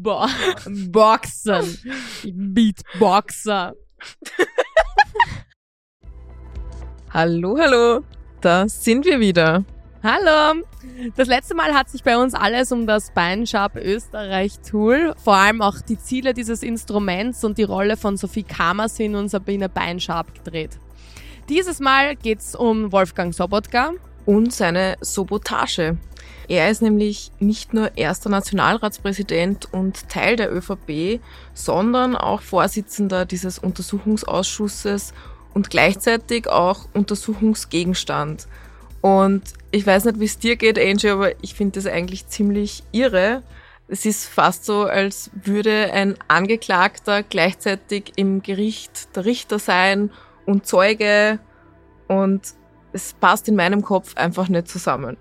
Bo Boxen. Beatboxer. Hallo, hallo. Da sind wir wieder. Hallo! Das letzte Mal hat sich bei uns alles um das Beinschab Österreich Tool, vor allem auch die Ziele dieses Instruments und die Rolle von Sophie Kamersin und Sabine Beinschab gedreht. Dieses Mal geht's um Wolfgang Sobotka. Und seine Sabotage. Er ist nämlich nicht nur erster Nationalratspräsident und Teil der ÖVP, sondern auch Vorsitzender dieses Untersuchungsausschusses und gleichzeitig auch Untersuchungsgegenstand. Und ich weiß nicht, wie es dir geht, Angie, aber ich finde das eigentlich ziemlich irre. Es ist fast so, als würde ein Angeklagter gleichzeitig im Gericht der Richter sein und Zeuge und es passt in meinem Kopf einfach nicht zusammen.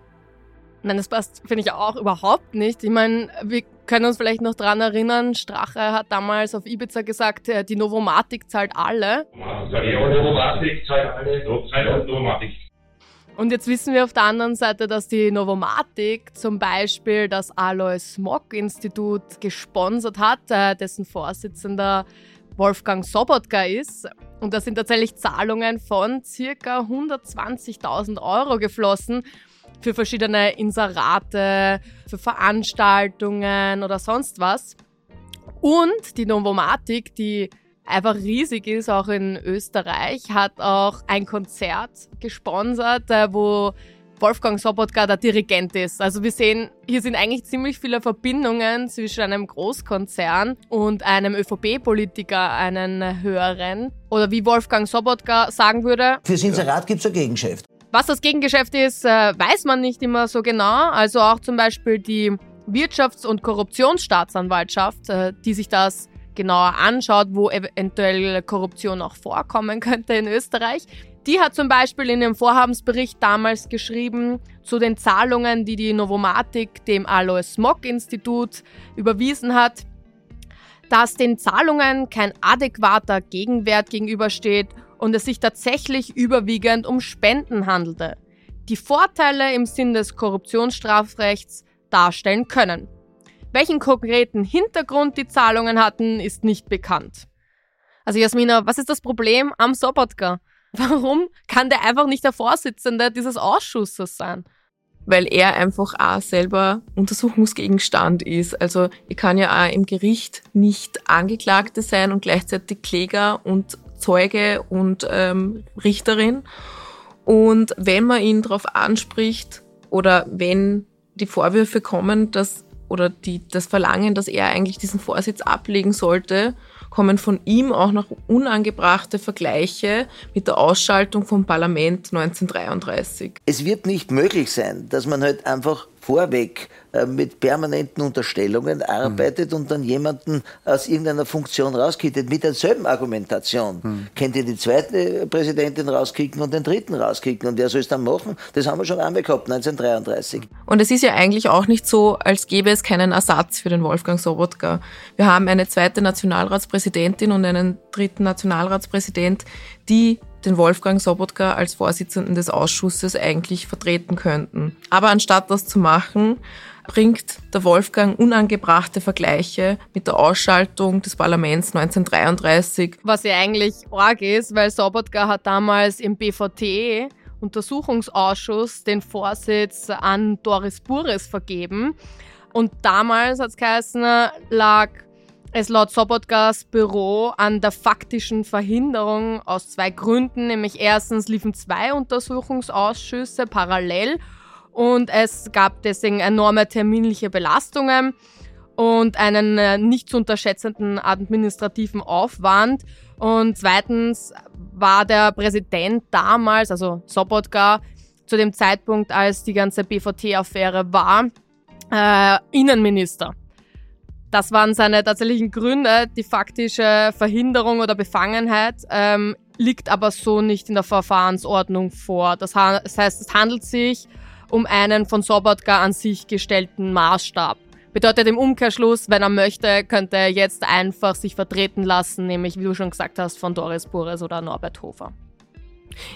Nein, das passt, finde ich auch überhaupt nicht. Ich meine, wir können uns vielleicht noch dran erinnern, Strache hat damals auf Ibiza gesagt, äh, die Novomatik zahlt alle. Die Novomatik zahlt alle, Novomatik. Und jetzt wissen wir auf der anderen Seite, dass die Novomatik zum Beispiel das Alois Smog Institut gesponsert hat, äh, dessen Vorsitzender Wolfgang Sobotka ist. Und da sind tatsächlich Zahlungen von circa 120.000 Euro geflossen für verschiedene Inserate, für Veranstaltungen oder sonst was. Und die Novomatik, die einfach riesig ist, auch in Österreich, hat auch ein Konzert gesponsert, äh, wo Wolfgang Sobotka der Dirigent ist. Also wir sehen, hier sind eigentlich ziemlich viele Verbindungen zwischen einem Großkonzern und einem ÖVP-Politiker, einen höheren. Oder wie Wolfgang Sobotka sagen würde. Fürs Inserat gibt es ein Gegengeschäft. Was das Gegengeschäft ist, äh, weiß man nicht immer so genau. Also auch zum Beispiel die Wirtschafts- und Korruptionsstaatsanwaltschaft, äh, die sich das genauer anschaut, wo eventuell Korruption auch vorkommen könnte in Österreich. Die hat zum Beispiel in dem Vorhabensbericht damals geschrieben zu den Zahlungen, die die Novomatik dem Alois Smog Institut überwiesen hat, dass den Zahlungen kein adäquater Gegenwert gegenübersteht und es sich tatsächlich überwiegend um Spenden handelte, die Vorteile im Sinn des Korruptionsstrafrechts darstellen können. Welchen konkreten Hintergrund die Zahlungen hatten, ist nicht bekannt. Also Jasmina, was ist das Problem am Sobotka? Warum kann der einfach nicht der Vorsitzende dieses Ausschusses sein? Weil er einfach auch selber Untersuchungsgegenstand ist. Also ich kann ja auch im Gericht nicht Angeklagte sein und gleichzeitig Kläger und Zeuge und ähm, Richterin. Und wenn man ihn darauf anspricht oder wenn die Vorwürfe kommen, dass oder die, das Verlangen, dass er eigentlich diesen Vorsitz ablegen sollte, kommen von ihm auch noch unangebrachte Vergleiche mit der Ausschaltung vom Parlament 1933. Es wird nicht möglich sein, dass man halt einfach vorweg äh, mit permanenten Unterstellungen arbeitet mhm. und dann jemanden aus irgendeiner Funktion rauskittet mit derselben Argumentation. Mhm. Könnt ihr die zweite Präsidentin rauskicken und den dritten rauskicken und wer soll es dann machen? Das haben wir schon einmal gehabt, 1933. Und es ist ja eigentlich auch nicht so, als gäbe es keinen Ersatz für den Wolfgang Sobotka. Wir haben eine zweite Nationalratspräsidentin und einen dritten Nationalratspräsident, die den Wolfgang Sobotka als Vorsitzenden des Ausschusses eigentlich vertreten könnten. Aber anstatt das zu machen, bringt der Wolfgang unangebrachte Vergleiche mit der Ausschaltung des Parlaments 1933. Was ja eigentlich arg ist, weil Sobotka hat damals im BVT Untersuchungsausschuss den Vorsitz an Doris Bures vergeben. Und damals, hat es geheißen, lag es laut Sobotkas Büro an der faktischen Verhinderung aus zwei Gründen, nämlich erstens liefen zwei Untersuchungsausschüsse parallel und es gab deswegen enorme terminliche Belastungen und einen äh, nicht zu unterschätzenden administrativen Aufwand. Und zweitens war der Präsident damals, also Sobotka, zu dem Zeitpunkt, als die ganze BVT-Affäre war, äh, Innenminister. Das waren seine tatsächlichen Gründe. Die faktische Verhinderung oder Befangenheit ähm, liegt aber so nicht in der Verfahrensordnung vor. Das, heißt, es handelt sich um einen von Sobotka an sich gestellten Maßstab. Bedeutet im Umkehrschluss, wenn er möchte, könnte er jetzt einfach sich vertreten lassen, nämlich wie du schon gesagt hast, von Doris Bures oder Norbert Hofer.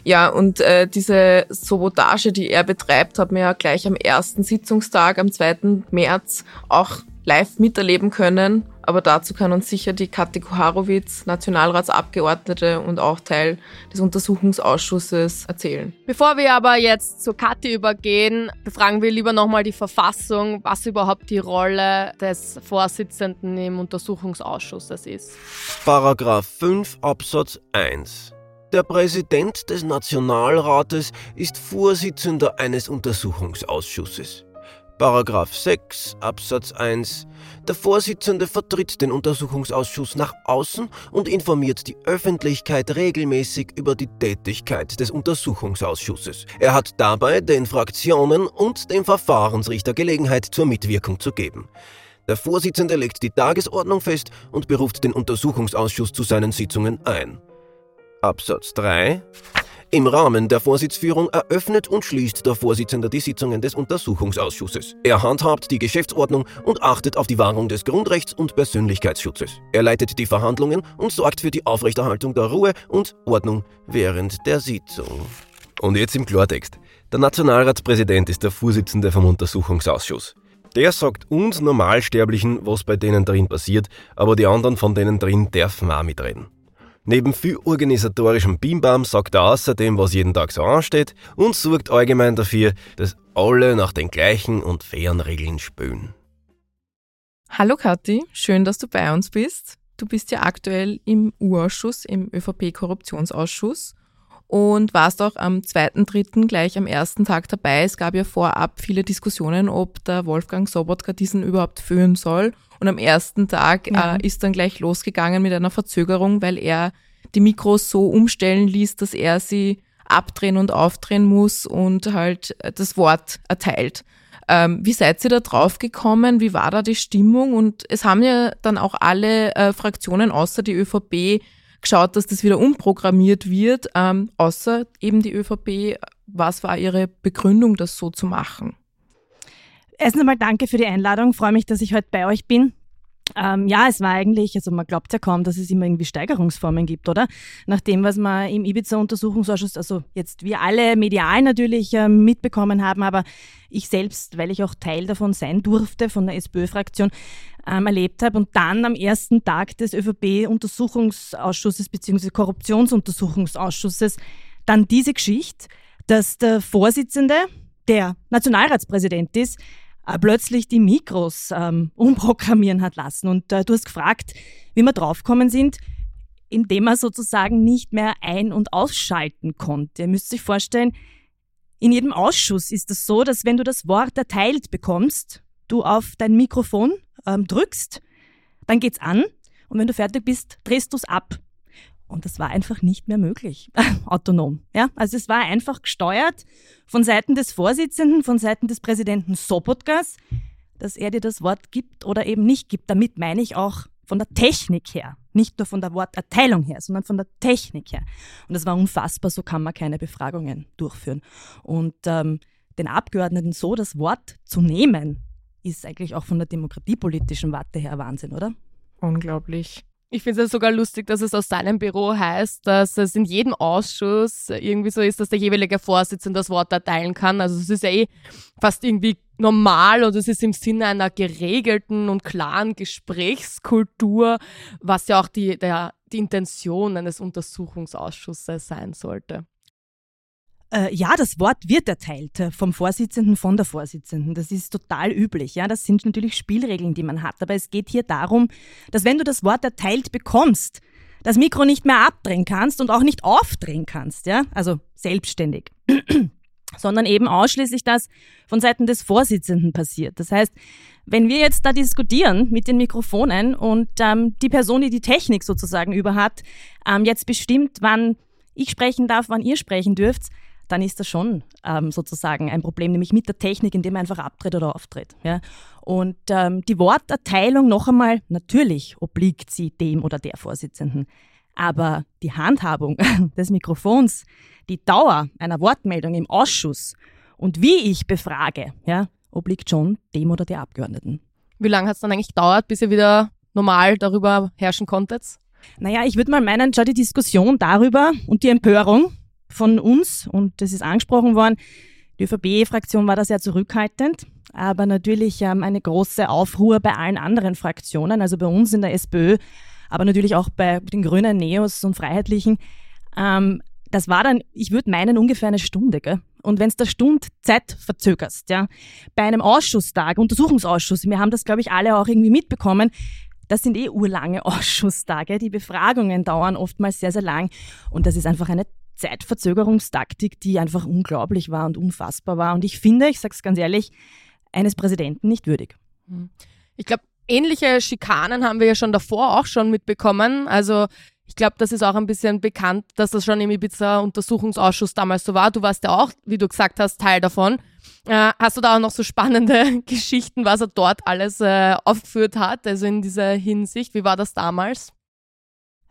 Ja, und äh, diese Sabotage, die er betreibt, hat man ja gleich am ersten Sitzungstag, am 2. März, auch live miterleben können. Aber dazu kann uns sicher die Kathi Kuharowitz, Nationalratsabgeordnete und auch Teil des Untersuchungsausschusses erzählen. Bevor wir aber jetzt zur Kathi übergehen, befragen wir lieber nochmal die Verfassung, was überhaupt die Rolle des Vorsitzenden im Untersuchungsausschusses ist. Paragraph 5 Absatz 1 der Präsident des Nationalrates ist Vorsitzender eines Untersuchungsausschusses. Paragraph 6 Absatz 1 Der Vorsitzende vertritt den Untersuchungsausschuss nach außen und informiert die Öffentlichkeit regelmäßig über die Tätigkeit des Untersuchungsausschusses. Er hat dabei den Fraktionen und dem Verfahrensrichter Gelegenheit zur Mitwirkung zu geben. Der Vorsitzende legt die Tagesordnung fest und beruft den Untersuchungsausschuss zu seinen Sitzungen ein. Absatz 3 im Rahmen der Vorsitzführung eröffnet und schließt der Vorsitzende die Sitzungen des Untersuchungsausschusses. Er handhabt die Geschäftsordnung und achtet auf die Wahrung des Grundrechts und Persönlichkeitsschutzes. Er leitet die Verhandlungen und sorgt für die Aufrechterhaltung der Ruhe und Ordnung während der Sitzung. Und jetzt im Klartext. Der Nationalratspräsident ist der Vorsitzende vom Untersuchungsausschuss. Der sagt uns Normalsterblichen, was bei denen drin passiert, aber die anderen von denen drin dürfen auch mitreden. Neben viel organisatorischem Beambam sagt er außerdem, was jeden Tag so ansteht und sorgt allgemein dafür, dass alle nach den gleichen und fairen Regeln spülen. Hallo Kathi, schön, dass du bei uns bist. Du bist ja aktuell im U-Ausschuss, im ÖVP-Korruptionsausschuss und warst auch am 2.3. gleich am ersten Tag dabei. Es gab ja vorab viele Diskussionen, ob der Wolfgang Sobotka diesen überhaupt führen soll und am ersten Tag ja. äh, ist dann gleich losgegangen mit einer Verzögerung, weil er die Mikros so umstellen ließ, dass er sie abdrehen und aufdrehen muss und halt das Wort erteilt. Ähm, wie seid ihr da drauf gekommen? Wie war da die Stimmung? Und es haben ja dann auch alle äh, Fraktionen außer die ÖVP geschaut, dass das wieder umprogrammiert wird, ähm, außer eben die ÖVP. Was war ihre Begründung, das so zu machen? Erstens einmal danke für die Einladung. Freue mich, dass ich heute bei euch bin. Ähm, ja, es war eigentlich, also man glaubt ja kaum, dass es immer irgendwie Steigerungsformen gibt, oder? Nach dem, was wir im Ibiza-Untersuchungsausschuss, also jetzt wir alle medial natürlich äh, mitbekommen haben, aber ich selbst, weil ich auch Teil davon sein durfte, von der SPÖ-Fraktion, ähm, erlebt habe und dann am ersten Tag des ÖVP-Untersuchungsausschusses bzw. Korruptionsuntersuchungsausschusses dann diese Geschichte, dass der Vorsitzende, der Nationalratspräsident ist, äh, plötzlich die Mikros ähm, umprogrammieren hat lassen. Und äh, du hast gefragt, wie wir draufgekommen sind, indem er sozusagen nicht mehr ein- und ausschalten konnte. Ihr müsst euch vorstellen, in jedem Ausschuss ist es so, dass wenn du das Wort erteilt bekommst, du auf dein Mikrofon ähm, drückst, dann geht's an und wenn du fertig bist, drehst du es ab. Und das war einfach nicht mehr möglich, autonom. Ja? Also es war einfach gesteuert von Seiten des Vorsitzenden, von Seiten des Präsidenten Sobotkas, dass er dir das Wort gibt oder eben nicht gibt. Damit meine ich auch von der Technik her, nicht nur von der Worterteilung her, sondern von der Technik her. Und das war unfassbar, so kann man keine Befragungen durchführen. Und ähm, den Abgeordneten so das Wort zu nehmen, ist eigentlich auch von der demokratiepolitischen Warte her Wahnsinn, oder? Unglaublich. Ich finde es sogar lustig, dass es aus seinem Büro heißt, dass es in jedem Ausschuss irgendwie so ist, dass der jeweilige Vorsitzende das Wort erteilen kann. Also es ist ja eh fast irgendwie normal und es ist im Sinne einer geregelten und klaren Gesprächskultur, was ja auch die, der, die Intention eines Untersuchungsausschusses sein sollte. Äh, ja, das Wort wird erteilt äh, vom Vorsitzenden, von der Vorsitzenden. Das ist total üblich. Ja, das sind natürlich Spielregeln, die man hat. Aber es geht hier darum, dass wenn du das Wort erteilt bekommst, das Mikro nicht mehr abdrehen kannst und auch nicht aufdrehen kannst. Ja, also selbstständig. sondern eben ausschließlich das von Seiten des Vorsitzenden passiert. Das heißt, wenn wir jetzt da diskutieren mit den Mikrofonen und ähm, die Person, die die Technik sozusagen über hat, ähm, jetzt bestimmt, wann ich sprechen darf, wann ihr sprechen dürft, dann ist das schon ähm, sozusagen ein Problem, nämlich mit der Technik, indem man einfach abtritt oder auftritt. Ja? Und ähm, die Worterteilung noch einmal, natürlich obliegt sie dem oder der Vorsitzenden. Aber die Handhabung des Mikrofons, die Dauer einer Wortmeldung im Ausschuss und wie ich befrage, ja, obliegt schon dem oder der Abgeordneten. Wie lange hat es dann eigentlich gedauert, bis ihr wieder normal darüber herrschen konntet? Naja, ich würde mal meinen, schau die Diskussion darüber und die Empörung von uns und das ist angesprochen worden. Die ÖVP-Fraktion war da sehr zurückhaltend, aber natürlich ähm, eine große Aufruhr bei allen anderen Fraktionen, also bei uns in der SPÖ, aber natürlich auch bei den Grünen, Neos und Freiheitlichen. Ähm, das war dann, ich würde meinen, ungefähr eine Stunde. Gell? Und wenn es der Stund Zeit verzögerst, ja, bei einem Ausschusstag, Untersuchungsausschuss, wir haben das, glaube ich, alle auch irgendwie mitbekommen, das sind eh urlange Ausschusstage. Die Befragungen dauern oftmals sehr, sehr lang. Und das ist einfach eine Zeitverzögerungstaktik, die einfach unglaublich war und unfassbar war. Und ich finde, ich sage es ganz ehrlich, eines Präsidenten nicht würdig. Hm. Ich glaube, ähnliche Schikanen haben wir ja schon davor auch schon mitbekommen. Also ich glaube, das ist auch ein bisschen bekannt, dass das schon im Ibiza-Untersuchungsausschuss damals so war. Du warst ja auch, wie du gesagt hast, Teil davon. Äh, hast du da auch noch so spannende Geschichten, was er dort alles äh, aufgeführt hat, also in dieser Hinsicht? Wie war das damals?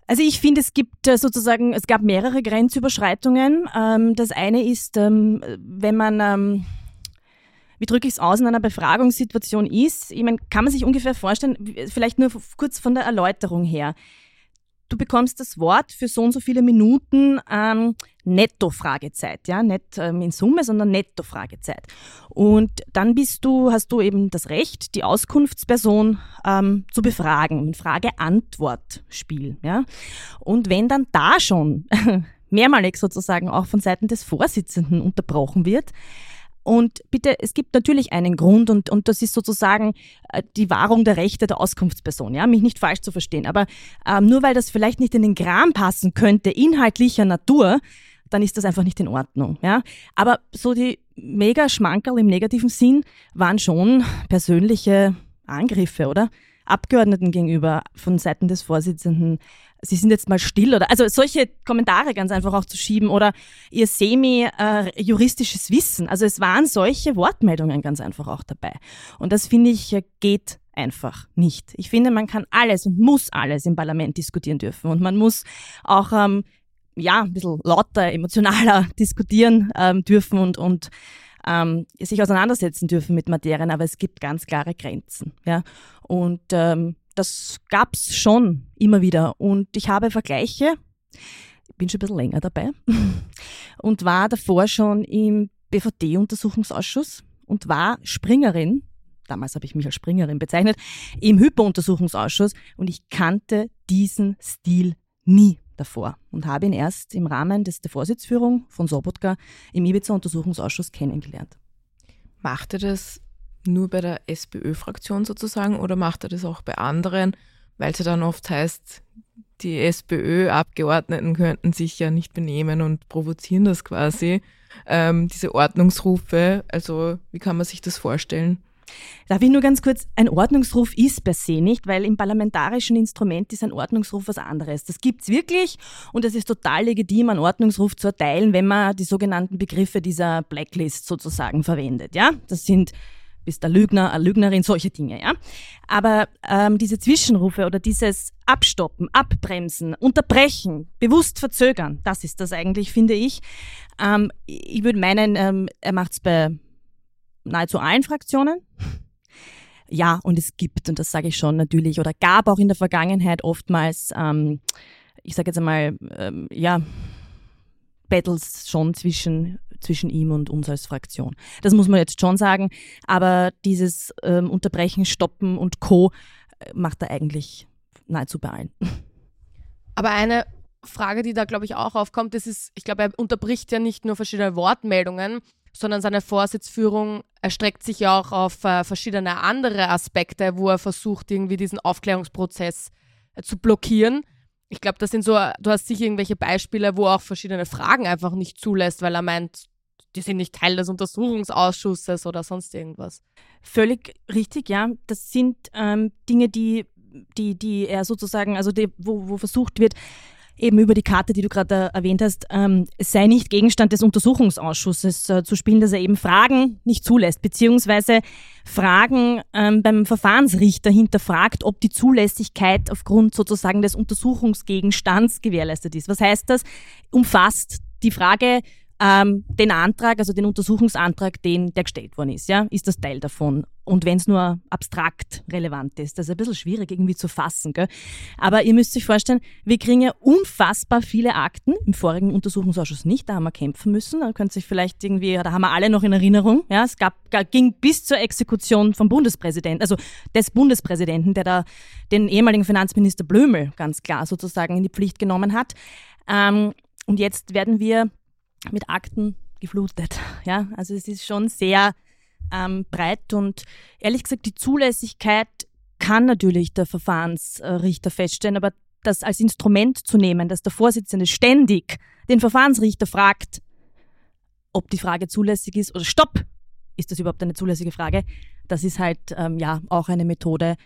Also ich finde, es gibt äh, sozusagen, es gab mehrere Grenzüberschreitungen. Ähm, das eine ist, ähm, wenn man, ähm, wie drücke ich es aus, in einer Befragungssituation ist, ich meine, kann man sich ungefähr vorstellen, vielleicht nur kurz von der Erläuterung her du bekommst das Wort für so und so viele Minuten ähm, Netto-Fragezeit, ja, nicht ähm, in Summe, sondern Netto-Fragezeit. Und dann bist du, hast du eben das Recht, die Auskunftsperson ähm, zu befragen, ein Frage-Antwort-Spiel, ja. Und wenn dann da schon mehrmalig sozusagen auch von Seiten des Vorsitzenden unterbrochen wird, und bitte, es gibt natürlich einen Grund und, und das ist sozusagen äh, die Wahrung der Rechte der Auskunftsperson, ja, mich nicht falsch zu verstehen. Aber ähm, nur weil das vielleicht nicht in den Kram passen könnte, inhaltlicher Natur, dann ist das einfach nicht in Ordnung, ja. Aber so die mega Schmankerl im negativen Sinn waren schon persönliche Angriffe, oder? Abgeordneten gegenüber von Seiten des Vorsitzenden Sie sind jetzt mal still oder also solche Kommentare ganz einfach auch zu schieben oder ihr semi-juristisches Wissen. Also es waren solche Wortmeldungen ganz einfach auch dabei. Und das finde ich geht einfach nicht. Ich finde, man kann alles und muss alles im Parlament diskutieren dürfen und man muss auch ähm, ja ein bisschen lauter, emotionaler diskutieren ähm, dürfen und und ähm, sich auseinandersetzen dürfen mit Materien, aber es gibt ganz klare Grenzen. Ja? Und ähm, das gab's schon immer wieder. Und ich habe Vergleiche, ich bin schon ein bisschen länger dabei, und war davor schon im BVD-Untersuchungsausschuss und war Springerin, damals habe ich mich als Springerin bezeichnet, im Hyperuntersuchungsausschuss und ich kannte diesen Stil nie davor und habe ihn erst im Rahmen des, der Vorsitzführung von Sobotka im Ibiza-Untersuchungsausschuss kennengelernt. Machte das nur bei der SPÖ-Fraktion sozusagen oder macht er das auch bei anderen, weil es ja dann oft heißt, die SPÖ-Abgeordneten könnten sich ja nicht benehmen und provozieren das quasi, ähm, diese Ordnungsrufe. Also wie kann man sich das vorstellen? Darf ich nur ganz kurz, ein Ordnungsruf ist per se nicht, weil im parlamentarischen Instrument ist ein Ordnungsruf was anderes. Das gibt's wirklich und es ist total legitim, einen Ordnungsruf zu erteilen, wenn man die sogenannten Begriffe dieser Blacklist sozusagen verwendet. Ja, das sind bist der Lügner, eine Lügnerin, solche Dinge, ja. Aber ähm, diese Zwischenrufe oder dieses Abstoppen, Abbremsen, Unterbrechen, bewusst verzögern, das ist das eigentlich, finde ich. Ähm, ich würde meinen, ähm, er macht es bei nahezu allen Fraktionen. Ja, und es gibt, und das sage ich schon natürlich, oder gab auch in der Vergangenheit oftmals, ähm, ich sage jetzt einmal, ähm, ja, Battles schon zwischen zwischen ihm und uns als Fraktion. Das muss man jetzt schon sagen. Aber dieses ähm, Unterbrechen, Stoppen und Co. Äh, macht er eigentlich nahezu bei allen. Aber eine Frage, die da, glaube ich, auch aufkommt, das ist, ich glaube, er unterbricht ja nicht nur verschiedene Wortmeldungen, sondern seine Vorsitzführung erstreckt sich ja auch auf äh, verschiedene andere Aspekte, wo er versucht, irgendwie diesen Aufklärungsprozess äh, zu blockieren ich glaube, das sind so, du hast sicher irgendwelche Beispiele, wo auch verschiedene Fragen einfach nicht zulässt, weil er meint, die sind nicht Teil des Untersuchungsausschusses oder sonst irgendwas. Völlig richtig, ja. Das sind ähm, Dinge, die, die, die er sozusagen, also die, wo, wo versucht wird, eben über die Karte, die du gerade äh, erwähnt hast, ähm, sei nicht Gegenstand des Untersuchungsausschusses äh, zu spielen, dass er eben Fragen nicht zulässt, beziehungsweise Fragen ähm, beim Verfahrensrichter hinterfragt, ob die Zulässigkeit aufgrund sozusagen des Untersuchungsgegenstands gewährleistet ist. Was heißt das? Umfasst die Frage ähm, den Antrag, also den Untersuchungsantrag, den der gestellt worden ist, ja, ist das Teil davon. Und wenn es nur abstrakt relevant ist, das ist ein bisschen schwierig irgendwie zu fassen. Gell? Aber ihr müsst euch vorstellen, wir kriegen ja unfassbar viele Akten, im vorigen Untersuchungsausschuss nicht, da haben wir kämpfen müssen, da könnt ihr sich vielleicht irgendwie, da haben wir alle noch in Erinnerung, ja, es gab, ging bis zur Exekution vom Bundespräsidenten, also des Bundespräsidenten, der da den ehemaligen Finanzminister Blömel ganz klar sozusagen in die Pflicht genommen hat. Ähm, und jetzt werden wir mit Akten geflutet. Ja, also es ist schon sehr ähm, breit und ehrlich gesagt, die Zulässigkeit kann natürlich der Verfahrensrichter feststellen, aber das als Instrument zu nehmen, dass der Vorsitzende ständig den Verfahrensrichter fragt, ob die Frage zulässig ist oder stopp, ist das überhaupt eine zulässige Frage, das ist halt ähm, ja auch eine Methode,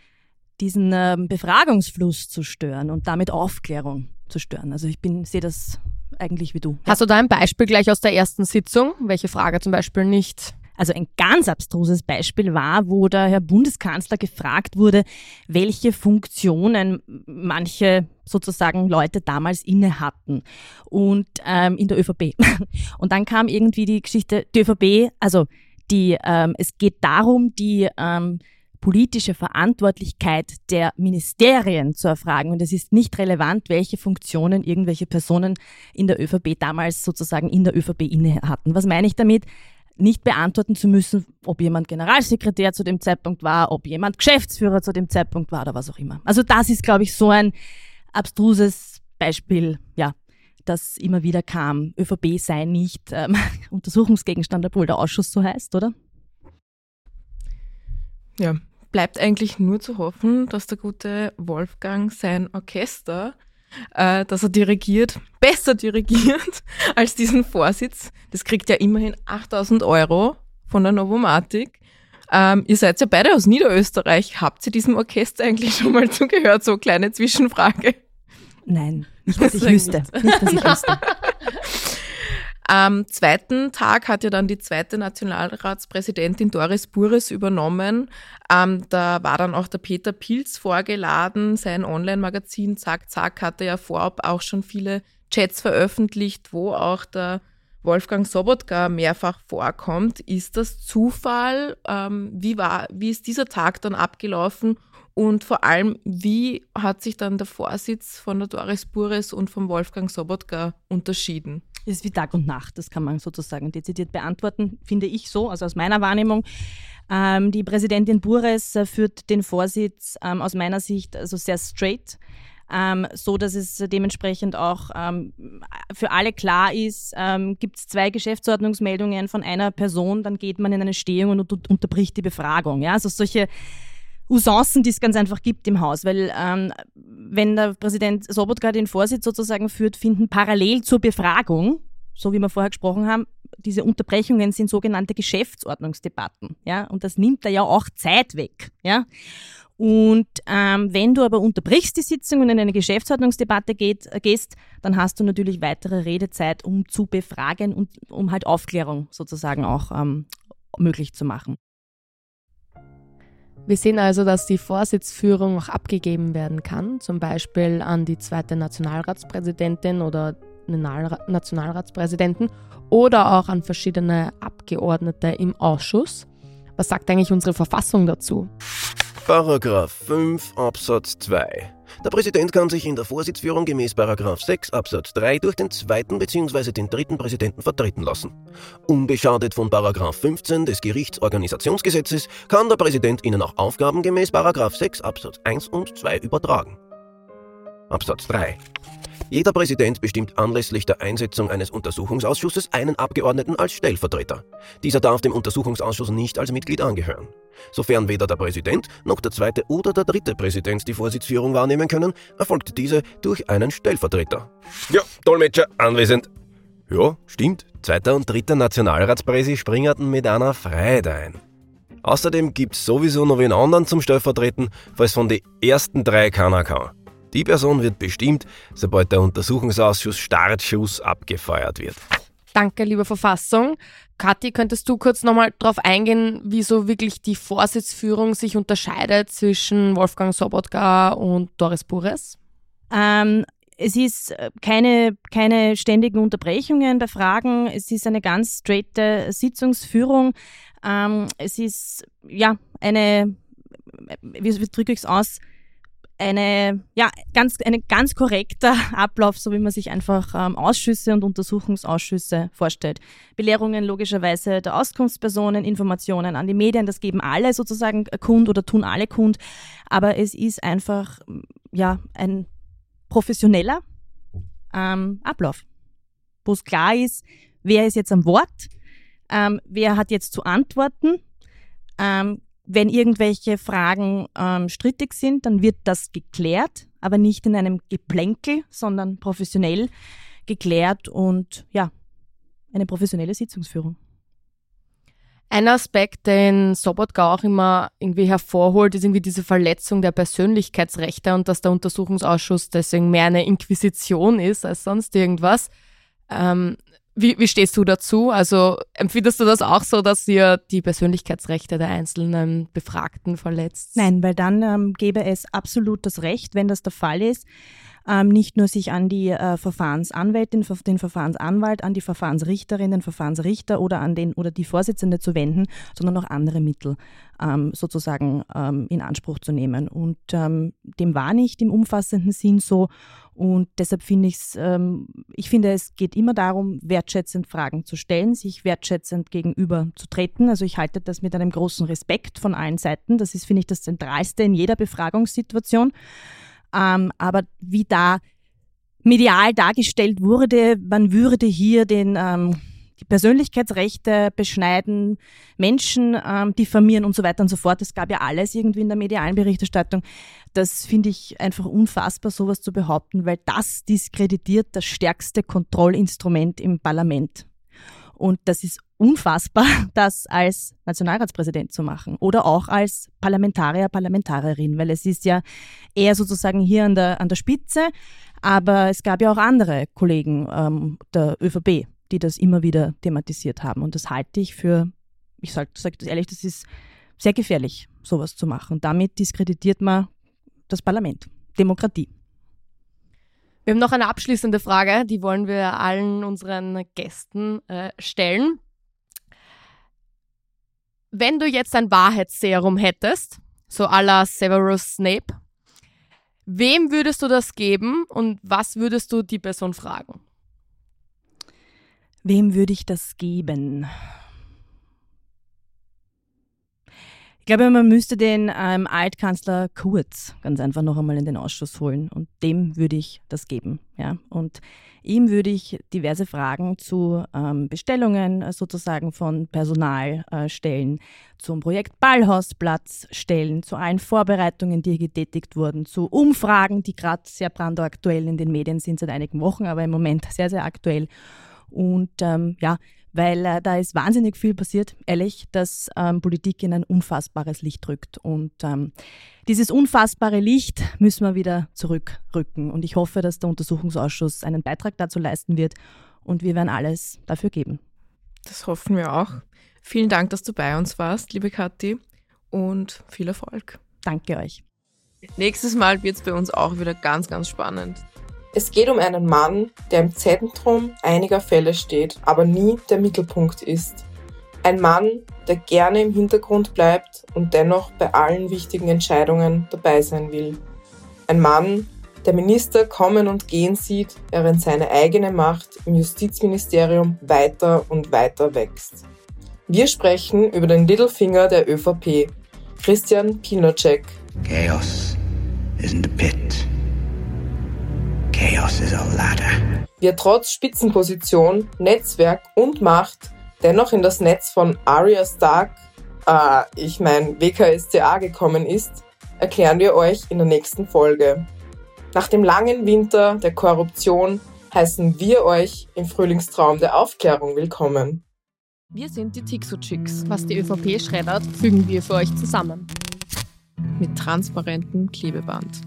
diesen ähm, Befragungsfluss zu stören und damit Aufklärung zu stören. Also ich bin sehe das eigentlich wie du. Hast du da ein Beispiel gleich aus der ersten Sitzung? Welche Frage zum Beispiel nicht? Also ein ganz abstruses Beispiel war, wo der Herr Bundeskanzler gefragt wurde, welche Funktionen manche sozusagen Leute damals inne hatten und ähm, in der ÖVP. Und dann kam irgendwie die Geschichte, die ÖVP, also die, ähm, es geht darum, die ähm, politische Verantwortlichkeit der Ministerien zu erfragen. Und es ist nicht relevant, welche Funktionen irgendwelche Personen in der ÖVP damals sozusagen in der ÖVP inne hatten. Was meine ich damit? Nicht beantworten zu müssen, ob jemand Generalsekretär zu dem Zeitpunkt war, ob jemand Geschäftsführer zu dem Zeitpunkt war oder was auch immer. Also das ist, glaube ich, so ein abstruses Beispiel, ja, das immer wieder kam. ÖVP sei nicht ähm, Untersuchungsgegenstand, obwohl der Ausschuss so heißt, oder? Ja, bleibt eigentlich nur zu hoffen, dass der gute Wolfgang sein Orchester, äh, das er dirigiert, besser dirigiert als diesen Vorsitz. Das kriegt ja immerhin 8000 Euro von der Novomatic. Ähm, ihr seid ja beide aus Niederösterreich. Habt ihr diesem Orchester eigentlich schon mal zugehört? So kleine Zwischenfrage. Nein, nicht, dass ich wüsste. Nicht, dass ich wüsste. Am zweiten Tag hat ja dann die zweite Nationalratspräsidentin Doris Bures übernommen. Ähm, da war dann auch der Peter Pilz vorgeladen. Sein Online-Magazin Zack Zack hatte ja vorab auch schon viele Chats veröffentlicht, wo auch der Wolfgang Sobotka mehrfach vorkommt. Ist das Zufall? Ähm, wie, war, wie ist dieser Tag dann abgelaufen? Und vor allem, wie hat sich dann der Vorsitz von der Doris Bures und vom Wolfgang Sobotka unterschieden? Es ist wie Tag und Nacht, das kann man sozusagen dezidiert beantworten, finde ich so, also aus meiner Wahrnehmung. Ähm, die Präsidentin Bures äh, führt den Vorsitz ähm, aus meiner Sicht also sehr straight. Ähm, so dass es dementsprechend auch ähm, für alle klar ist, ähm, gibt es zwei Geschäftsordnungsmeldungen von einer Person, dann geht man in eine Stehung und unterbricht die Befragung. Ja? Also solche Usancen, die es ganz einfach gibt im Haus, weil ähm, wenn der Präsident Sobotka den Vorsitz sozusagen führt, finden parallel zur Befragung, so wie wir vorher gesprochen haben, diese Unterbrechungen sind sogenannte Geschäftsordnungsdebatten, ja, und das nimmt da ja auch Zeit weg, ja. Und ähm, wenn du aber unterbrichst die Sitzung und in eine Geschäftsordnungsdebatte geht, äh, gehst, dann hast du natürlich weitere Redezeit, um zu befragen und um halt Aufklärung sozusagen auch ähm, möglich zu machen. Wir sehen also, dass die Vorsitzführung auch abgegeben werden kann, zum Beispiel an die zweite Nationalratspräsidentin oder den Nationalratspräsidenten oder auch an verschiedene Abgeordnete im Ausschuss. Was sagt eigentlich unsere Verfassung dazu? Paragraph 5 Absatz 2 der Präsident kann sich in der Vorsitzführung gemäß 6 Absatz 3 durch den zweiten bzw. den dritten Präsidenten vertreten lassen. Unbeschadet von 15 des Gerichtsorganisationsgesetzes kann der Präsident ihnen auch Aufgaben gemäß 6 Absatz 1 und 2 übertragen. Absatz 3. Jeder Präsident bestimmt anlässlich der Einsetzung eines Untersuchungsausschusses einen Abgeordneten als Stellvertreter. Dieser darf dem Untersuchungsausschuss nicht als Mitglied angehören. Sofern weder der Präsident noch der zweite oder der dritte Präsident die Vorsitzführung wahrnehmen können, erfolgt diese durch einen Stellvertreter. Ja, Dolmetscher anwesend. Ja, stimmt. Zweiter und dritter Nationalratspräsi springerten mit einer Freiheit ein. Außerdem gibt's sowieso noch wen anderen zum Stellvertreten, falls von den ersten drei keiner kann. Die Person wird bestimmt, sobald der Untersuchungsausschuss Startschuss abgefeuert wird. Danke, liebe Verfassung. Kathi, könntest du kurz nochmal darauf eingehen, wieso wirklich die Vorsitzführung sich unterscheidet zwischen Wolfgang Sobotka und Doris Bures? Ähm, es ist äh, keine, keine ständigen Unterbrechungen bei Fragen. Es ist eine ganz straighte Sitzungsführung. Ähm, es ist ja eine, wie, wie drücke ich es aus, eine, ja, ganz, ein ganz korrekter Ablauf, so wie man sich einfach ähm, Ausschüsse und Untersuchungsausschüsse vorstellt. Belehrungen logischerweise der Auskunftspersonen, Informationen an die Medien, das geben alle sozusagen kund oder tun alle kund. Aber es ist einfach, ja, ein professioneller ähm, Ablauf, wo es klar ist, wer ist jetzt am Wort, ähm, wer hat jetzt zu antworten. Ähm, wenn irgendwelche Fragen ähm, strittig sind, dann wird das geklärt, aber nicht in einem Geplänkel, sondern professionell geklärt und ja, eine professionelle Sitzungsführung. Ein Aspekt, den Sobotka auch immer irgendwie hervorholt, ist irgendwie diese Verletzung der Persönlichkeitsrechte und dass der Untersuchungsausschuss deswegen mehr eine Inquisition ist als sonst irgendwas. Ähm, wie, wie stehst du dazu? Also empfindest du das auch so, dass ihr die Persönlichkeitsrechte der einzelnen Befragten verletzt? Nein, weil dann ähm, gäbe es absolut das Recht, wenn das der Fall ist, ähm, nicht nur sich an die äh, Verfahrensanwältin, den Verfahrensanwalt, an die Verfahrensrichterin, den Verfahrensrichter oder an den oder die Vorsitzende zu wenden, sondern auch andere Mittel ähm, sozusagen ähm, in Anspruch zu nehmen. Und ähm, dem war nicht im umfassenden Sinn so. Und deshalb finde ich es, ähm, ich finde, es geht immer darum, wertschätzend Fragen zu stellen, sich wertschätzend gegenüber zu treten. Also ich halte das mit einem großen Respekt von allen Seiten. Das ist, finde ich, das Zentralste in jeder Befragungssituation. Ähm, aber wie da medial dargestellt wurde, man würde hier den, ähm, die Persönlichkeitsrechte beschneiden, Menschen ähm, diffamieren und so weiter und so fort. Es gab ja alles irgendwie in der medialen Berichterstattung. Das finde ich einfach unfassbar, sowas zu behaupten, weil das diskreditiert das stärkste Kontrollinstrument im Parlament. Und das ist unfassbar, das als Nationalratspräsident zu machen oder auch als Parlamentarier, Parlamentarierin, weil es ist ja eher sozusagen hier an der, an der Spitze, aber es gab ja auch andere Kollegen ähm, der ÖVP, die das immer wieder thematisiert haben. Und das halte ich für, ich sage sag das ehrlich, das ist sehr gefährlich, sowas zu machen. Damit diskreditiert man das Parlament, Demokratie. Wir haben noch eine abschließende Frage, die wollen wir allen unseren Gästen äh, stellen. Wenn du jetzt ein Wahrheitsserum hättest, so à la Severus Snape, wem würdest du das geben und was würdest du die Person fragen? Wem würde ich das geben? Glaube, man müsste den ähm, Altkanzler Kurz ganz einfach noch einmal in den Ausschuss holen und dem würde ich das geben. Ja? Und ihm würde ich diverse Fragen zu ähm, Bestellungen äh, sozusagen von Personal äh, stellen, zum Projekt Ballhausplatz stellen, zu allen Vorbereitungen, die hier getätigt wurden, zu Umfragen, die gerade sehr brandaktuell in den Medien sind seit einigen Wochen, aber im Moment sehr, sehr aktuell. Und ähm, ja, weil äh, da ist wahnsinnig viel passiert, ehrlich, dass ähm, Politik in ein unfassbares Licht rückt. Und ähm, dieses unfassbare Licht müssen wir wieder zurückrücken. Und ich hoffe, dass der Untersuchungsausschuss einen Beitrag dazu leisten wird. Und wir werden alles dafür geben. Das hoffen wir auch. Vielen Dank, dass du bei uns warst, liebe Kathi. Und viel Erfolg. Danke euch. Nächstes Mal wird es bei uns auch wieder ganz, ganz spannend. Es geht um einen Mann, der im Zentrum einiger Fälle steht, aber nie der Mittelpunkt ist. Ein Mann, der gerne im Hintergrund bleibt und dennoch bei allen wichtigen Entscheidungen dabei sein will. Ein Mann, der Minister kommen und gehen sieht, während seine eigene Macht im Justizministerium weiter und weiter wächst. Wir sprechen über den Littlefinger der ÖVP, Christian Pilnocek. Chaos isn't a pit. Chaos is a ladder. Wie er trotz Spitzenposition, Netzwerk und Macht dennoch in das Netz von Arya Stark, äh, ich mein WKSCA gekommen ist, erklären wir euch in der nächsten Folge. Nach dem langen Winter der Korruption heißen wir euch im Frühlingstraum der Aufklärung willkommen. Wir sind die Tixo-Chicks. Was die ÖVP schreddert, fügen wir für euch zusammen. Mit transparentem Klebeband.